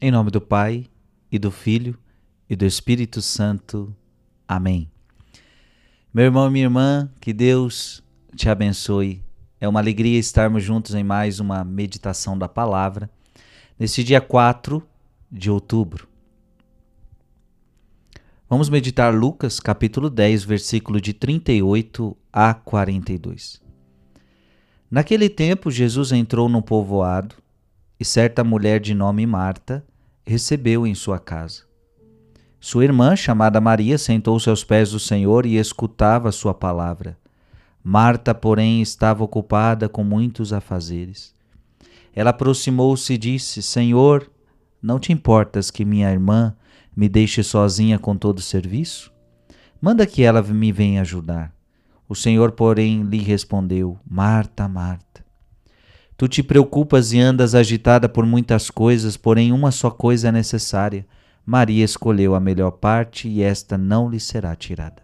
Em nome do Pai, e do Filho, e do Espírito Santo. Amém. Meu irmão e minha irmã, que Deus te abençoe. É uma alegria estarmos juntos em mais uma meditação da palavra, nesse dia 4 de outubro. Vamos meditar Lucas, capítulo 10, versículo de 38 a 42. Naquele tempo, Jesus entrou num povoado e certa mulher de nome Marta recebeu em sua casa. Sua irmã, chamada Maria, sentou-se aos pés do Senhor e escutava sua palavra. Marta, porém, estava ocupada com muitos afazeres. Ela aproximou-se e disse: Senhor, não te importas que minha irmã me deixe sozinha com todo o serviço? Manda que ela me venha ajudar. O Senhor, porém, lhe respondeu: Marta, Marta, Tu te preocupas e andas agitada por muitas coisas, porém uma só coisa é necessária. Maria escolheu a melhor parte e esta não lhe será tirada.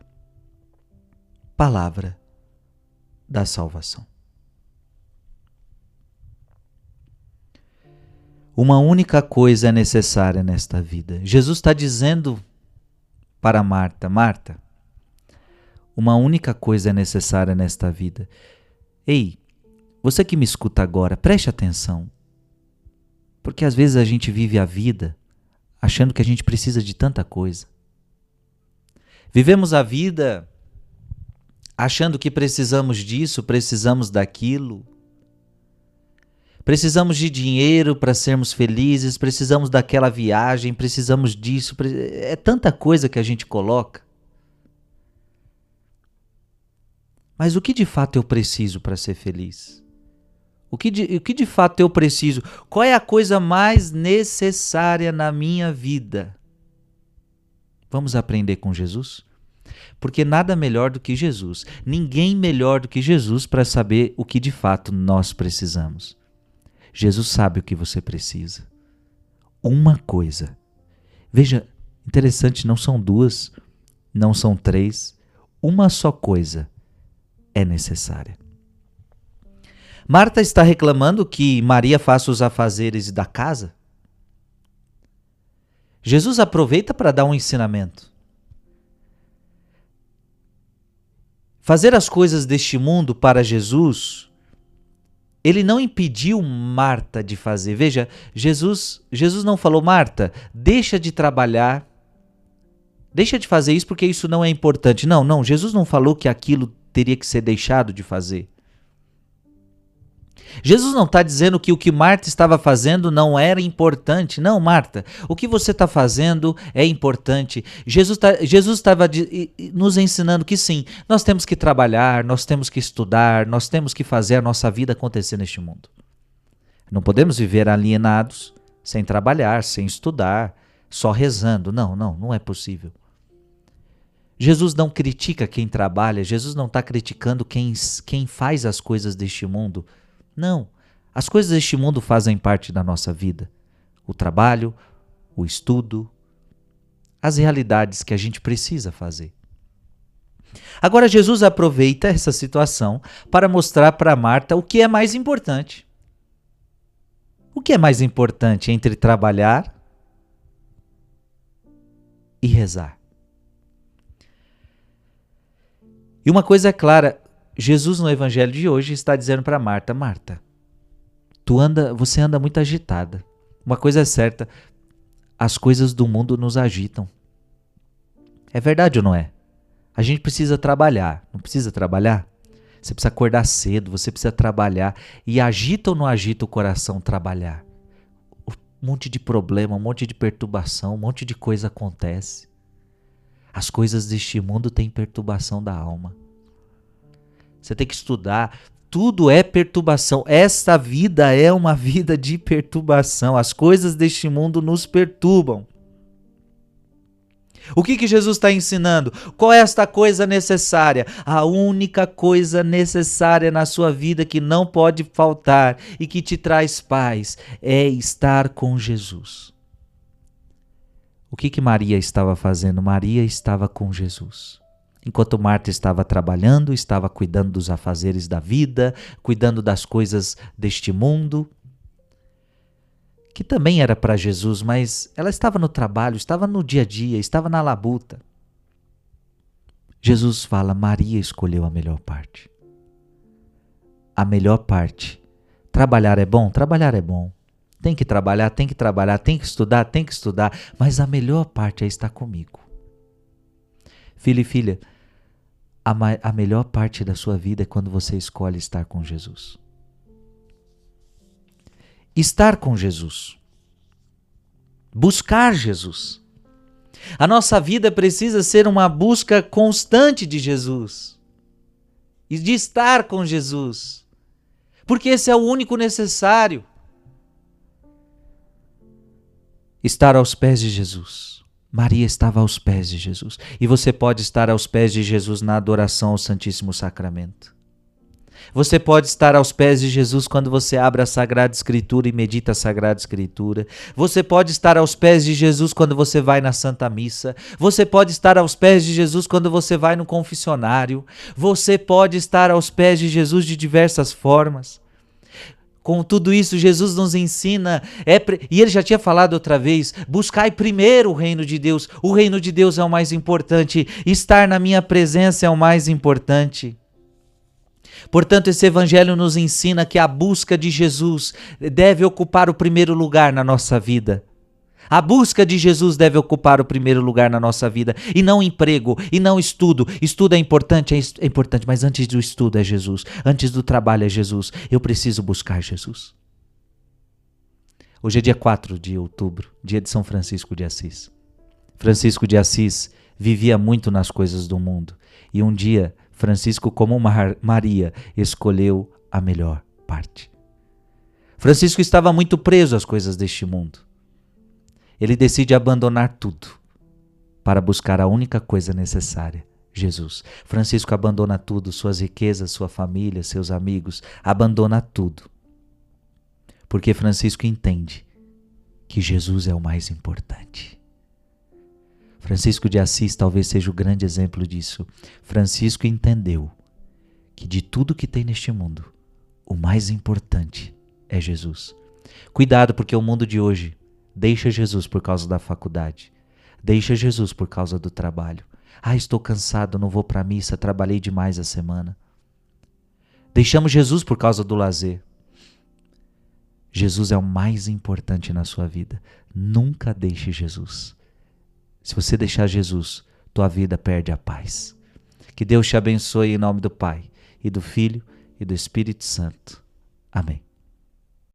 Palavra da salvação. Uma única coisa é necessária nesta vida. Jesus está dizendo para Marta: Marta, uma única coisa é necessária nesta vida. Ei, você que me escuta agora, preste atenção. Porque às vezes a gente vive a vida achando que a gente precisa de tanta coisa. Vivemos a vida achando que precisamos disso, precisamos daquilo. Precisamos de dinheiro para sermos felizes, precisamos daquela viagem, precisamos disso. É tanta coisa que a gente coloca. Mas o que de fato eu preciso para ser feliz? O que, de, o que de fato eu preciso? Qual é a coisa mais necessária na minha vida? Vamos aprender com Jesus? Porque nada melhor do que Jesus, ninguém melhor do que Jesus para saber o que de fato nós precisamos. Jesus sabe o que você precisa. Uma coisa. Veja, interessante, não são duas, não são três, uma só coisa é necessária. Marta está reclamando que Maria faça os afazeres da casa? Jesus aproveita para dar um ensinamento. Fazer as coisas deste mundo para Jesus, ele não impediu Marta de fazer. Veja, Jesus, Jesus não falou, Marta, deixa de trabalhar, deixa de fazer isso porque isso não é importante. Não, não, Jesus não falou que aquilo teria que ser deixado de fazer. Jesus não está dizendo que o que Marta estava fazendo não era importante. Não, Marta, o que você está fazendo é importante. Jesus tá, estava nos ensinando que sim, nós temos que trabalhar, nós temos que estudar, nós temos que fazer a nossa vida acontecer neste mundo. Não podemos viver alienados, sem trabalhar, sem estudar, só rezando. Não, não, não é possível. Jesus não critica quem trabalha, Jesus não está criticando quem, quem faz as coisas deste mundo. Não. As coisas deste mundo fazem parte da nossa vida. O trabalho, o estudo, as realidades que a gente precisa fazer. Agora, Jesus aproveita essa situação para mostrar para Marta o que é mais importante. O que é mais importante entre trabalhar e rezar? E uma coisa é clara: Jesus no evangelho de hoje está dizendo para Marta: Marta, tu anda, você anda muito agitada. Uma coisa é certa, as coisas do mundo nos agitam. É verdade ou não é? A gente precisa trabalhar, não precisa trabalhar? Você precisa acordar cedo, você precisa trabalhar. E agita ou não agita o coração trabalhar? Um monte de problema, um monte de perturbação, um monte de coisa acontece. As coisas deste mundo têm perturbação da alma você tem que estudar. Tudo é perturbação. Esta vida é uma vida de perturbação. As coisas deste mundo nos perturbam. O que, que Jesus está ensinando? Qual é esta coisa necessária? A única coisa necessária na sua vida que não pode faltar e que te traz paz é estar com Jesus. O que, que Maria estava fazendo? Maria estava com Jesus. Enquanto Marta estava trabalhando, estava cuidando dos afazeres da vida, cuidando das coisas deste mundo. que também era para Jesus, mas ela estava no trabalho, estava no dia a dia, estava na labuta. Jesus fala: Maria escolheu a melhor parte. A melhor parte. Trabalhar é bom? Trabalhar é bom. Tem que trabalhar, tem que trabalhar, tem que estudar, tem que estudar, mas a melhor parte é estar comigo. Filho e filha, a, a melhor parte da sua vida é quando você escolhe estar com Jesus estar com Jesus, buscar Jesus. A nossa vida precisa ser uma busca constante de Jesus e de estar com Jesus, porque esse é o único necessário. Estar aos pés de Jesus. Maria estava aos pés de Jesus. E você pode estar aos pés de Jesus na adoração ao Santíssimo Sacramento. Você pode estar aos pés de Jesus quando você abre a Sagrada Escritura e medita a Sagrada Escritura. Você pode estar aos pés de Jesus quando você vai na Santa Missa. Você pode estar aos pés de Jesus quando você vai no confessionário. Você pode estar aos pés de Jesus de diversas formas. Com tudo isso, Jesus nos ensina, é, e ele já tinha falado outra vez: buscai primeiro o reino de Deus. O reino de Deus é o mais importante, estar na minha presença é o mais importante. Portanto, esse evangelho nos ensina que a busca de Jesus deve ocupar o primeiro lugar na nossa vida. A busca de Jesus deve ocupar o primeiro lugar na nossa vida, e não emprego, e não estudo. Estudo é importante, é, importante, mas antes do estudo é Jesus, antes do trabalho é Jesus. Eu preciso buscar Jesus. Hoje é dia 4 de outubro, dia de São Francisco de Assis. Francisco de Assis vivia muito nas coisas do mundo, e um dia Francisco, como Maria, escolheu a melhor parte. Francisco estava muito preso às coisas deste mundo. Ele decide abandonar tudo para buscar a única coisa necessária, Jesus. Francisco abandona tudo, suas riquezas, sua família, seus amigos, abandona tudo. Porque Francisco entende que Jesus é o mais importante. Francisco de Assis talvez seja o grande exemplo disso. Francisco entendeu que de tudo que tem neste mundo, o mais importante é Jesus. Cuidado, porque o mundo de hoje deixa Jesus por causa da faculdade, deixa Jesus por causa do trabalho. Ah, estou cansado, não vou para a missa, trabalhei demais a semana. Deixamos Jesus por causa do lazer. Jesus é o mais importante na sua vida. Nunca deixe Jesus. Se você deixar Jesus, tua vida perde a paz. Que Deus te abençoe em nome do Pai, e do Filho, e do Espírito Santo. Amém.